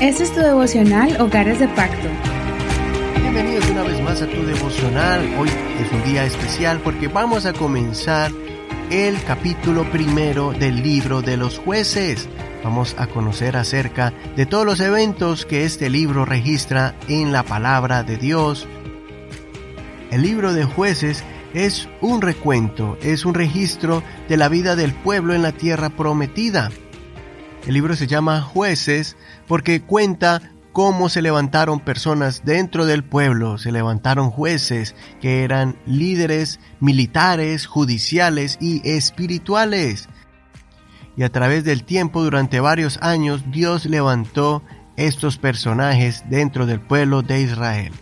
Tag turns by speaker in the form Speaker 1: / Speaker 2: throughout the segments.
Speaker 1: Este es tu devocional Hogares de Pacto.
Speaker 2: Bienvenidos una vez más a tu devocional. Hoy es un día especial porque vamos a comenzar el capítulo primero del libro de los jueces. Vamos a conocer acerca de todos los eventos que este libro registra en la palabra de Dios. El libro de jueces es un recuento, es un registro de la vida del pueblo en la tierra prometida. El libro se llama Jueces porque cuenta cómo se levantaron personas dentro del pueblo, se levantaron jueces que eran líderes militares, judiciales y espirituales. Y a través del tiempo, durante varios años, Dios levantó estos personajes dentro del pueblo de Israel.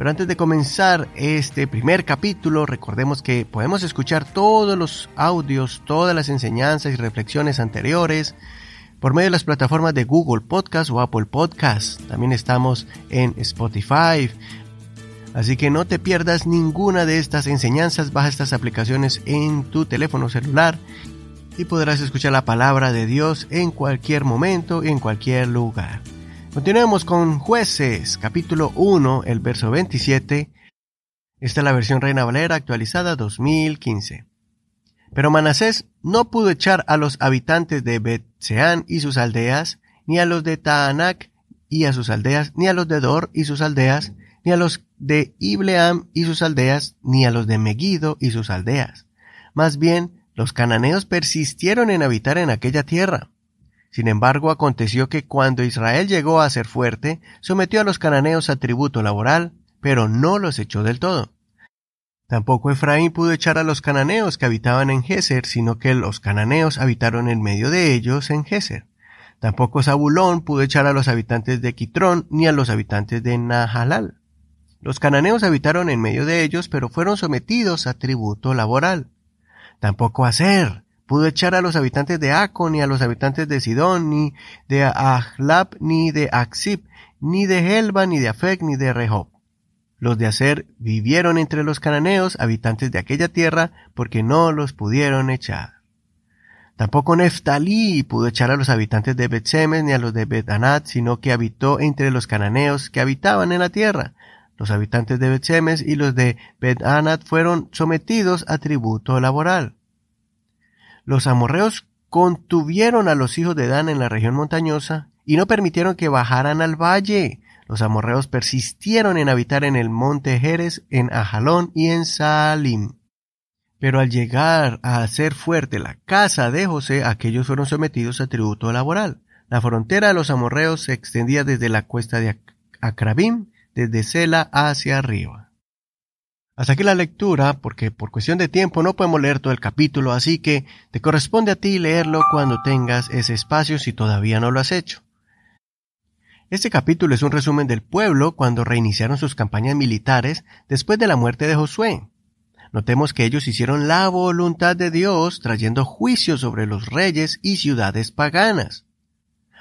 Speaker 2: Pero antes de comenzar este primer capítulo, recordemos que podemos escuchar todos los audios, todas las enseñanzas y reflexiones anteriores por medio de las plataformas de Google Podcast o Apple Podcast. También estamos en Spotify. Así que no te pierdas ninguna de estas enseñanzas, baja estas aplicaciones en tu teléfono celular y podrás escuchar la palabra de Dios en cualquier momento y en cualquier lugar. Continuemos con jueces, capítulo 1, el verso 27. Esta es la versión Reina Valera actualizada 2015. Pero Manasés no pudo echar a los habitantes de Betseán y sus aldeas, ni a los de Taanac y a sus aldeas, ni a los de Dor y sus aldeas, ni a los de Ibleam y sus aldeas, ni a los de Megiddo y sus aldeas. Más bien, los cananeos persistieron en habitar en aquella tierra. Sin embargo, aconteció que cuando Israel llegó a ser fuerte, sometió a los cananeos a tributo laboral, pero no los echó del todo. Tampoco Efraín pudo echar a los cananeos que habitaban en Geser, sino que los cananeos habitaron en medio de ellos en Geser. Tampoco Zabulón pudo echar a los habitantes de Quitrón ni a los habitantes de Nahalal. Los cananeos habitaron en medio de ellos, pero fueron sometidos a tributo laboral. Tampoco Aser, pudo echar a los habitantes de Aco, ni a los habitantes de Sidón, ni de Ahlab, ni de Axib, ni de Helba, ni de Afec, ni de Rehob. Los de Aser vivieron entre los cananeos, habitantes de aquella tierra, porque no los pudieron echar. Tampoco Neftalí pudo echar a los habitantes de Betsemes ni a los de Betanat, sino que habitó entre los cananeos que habitaban en la tierra. Los habitantes de Betsemes y los de Betanat fueron sometidos a tributo laboral. Los amorreos contuvieron a los hijos de Dan en la región montañosa y no permitieron que bajaran al valle. Los amorreos persistieron en habitar en el monte Jerez, en Ajalón y en Salim. Pero al llegar a hacer fuerte la casa de José, aquellos fueron sometidos a tributo laboral. La frontera de los amorreos se extendía desde la cuesta de Acrabim, desde Sela hacia arriba. Hasta aquí la lectura, porque por cuestión de tiempo no podemos leer todo el capítulo, así que te corresponde a ti leerlo cuando tengas ese espacio si todavía no lo has hecho. Este capítulo es un resumen del pueblo cuando reiniciaron sus campañas militares después de la muerte de Josué. Notemos que ellos hicieron la voluntad de Dios trayendo juicio sobre los reyes y ciudades paganas.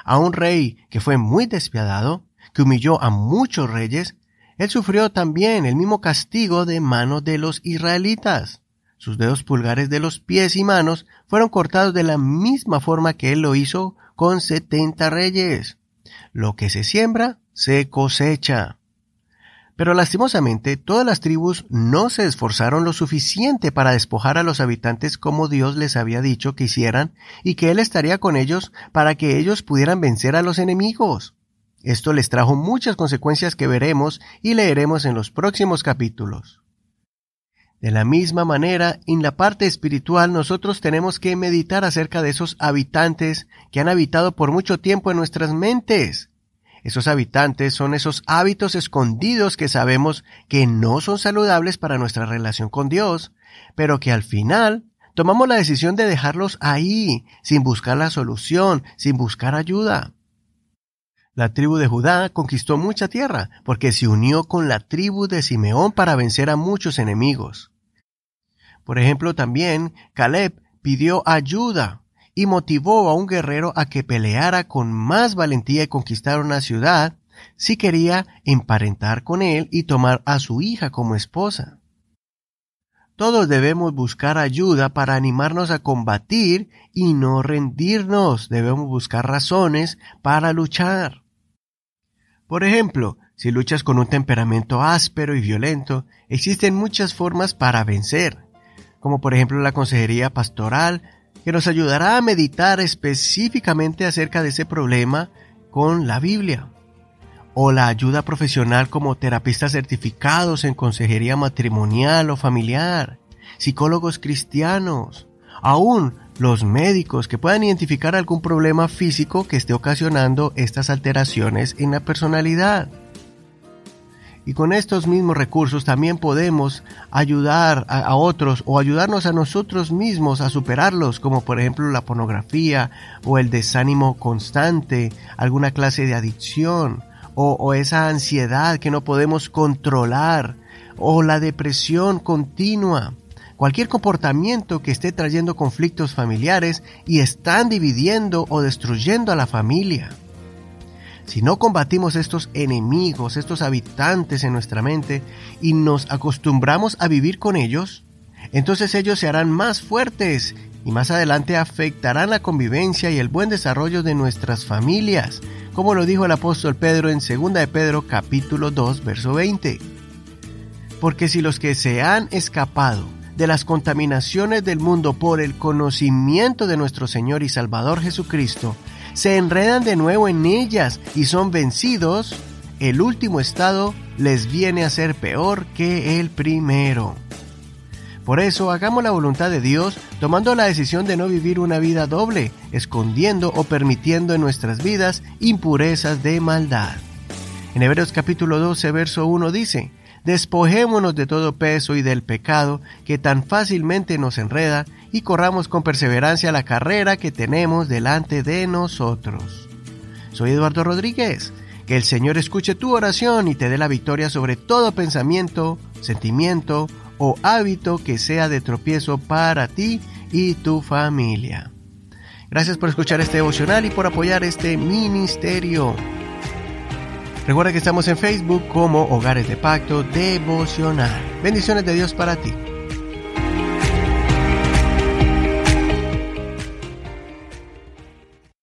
Speaker 2: A un rey que fue muy despiadado, que humilló a muchos reyes, él sufrió también el mismo castigo de mano de los israelitas. Sus dedos pulgares de los pies y manos fueron cortados de la misma forma que él lo hizo con setenta reyes. Lo que se siembra, se cosecha. Pero lastimosamente todas las tribus no se esforzaron lo suficiente para despojar a los habitantes como Dios les había dicho que hicieran y que Él estaría con ellos para que ellos pudieran vencer a los enemigos. Esto les trajo muchas consecuencias que veremos y leeremos en los próximos capítulos. De la misma manera, en la parte espiritual nosotros tenemos que meditar acerca de esos habitantes que han habitado por mucho tiempo en nuestras mentes. Esos habitantes son esos hábitos escondidos que sabemos que no son saludables para nuestra relación con Dios, pero que al final tomamos la decisión de dejarlos ahí, sin buscar la solución, sin buscar ayuda. La tribu de Judá conquistó mucha tierra porque se unió con la tribu de Simeón para vencer a muchos enemigos. Por ejemplo, también Caleb pidió ayuda y motivó a un guerrero a que peleara con más valentía y conquistar una ciudad si quería emparentar con él y tomar a su hija como esposa. Todos debemos buscar ayuda para animarnos a combatir y no rendirnos. Debemos buscar razones para luchar. Por ejemplo, si luchas con un temperamento áspero y violento, existen muchas formas para vencer, como por ejemplo la consejería pastoral, que nos ayudará a meditar específicamente acerca de ese problema con la Biblia o la ayuda profesional como terapistas certificados en consejería matrimonial o familiar, psicólogos cristianos, aún los médicos que puedan identificar algún problema físico que esté ocasionando estas alteraciones en la personalidad. Y con estos mismos recursos también podemos ayudar a, otros o ayudarnos a nosotros mismos a superarlos, como por ejemplo la pornografía o el desánimo constante, alguna clase de adicción, o, esa ansiedad que no podemos controlar, o la depresión continua, cualquier comportamiento que esté trayendo conflictos familiares y están dividiendo o destruyendo a la familia. Si no combatimos estos enemigos, estos habitantes en nuestra mente y nos acostumbramos a vivir con ellos, entonces ellos se harán más fuertes y más adelante afectarán la convivencia y el buen desarrollo de nuestras familias, como lo dijo el apóstol Pedro en 2 de Pedro capítulo 2 verso 20. Porque si los que se han escapado de las contaminaciones del mundo por el conocimiento de nuestro Señor y Salvador Jesucristo, se enredan de nuevo en ellas y son vencidos, el último estado les viene a ser peor que el primero. Por eso hagamos la voluntad de Dios tomando la decisión de no vivir una vida doble, escondiendo o permitiendo en nuestras vidas impurezas de maldad. En Hebreos capítulo 12, verso 1 dice, Despojémonos de todo peso y del pecado que tan fácilmente nos enreda y corramos con perseverancia la carrera que tenemos delante de nosotros. Soy Eduardo Rodríguez. Que el Señor escuche tu oración y te dé la victoria sobre todo pensamiento, sentimiento o hábito que sea de tropiezo para ti y tu familia. Gracias por escuchar este devocional y por apoyar este ministerio. Recuerda que estamos en Facebook como Hogares de Pacto Devocional. Bendiciones de Dios para ti.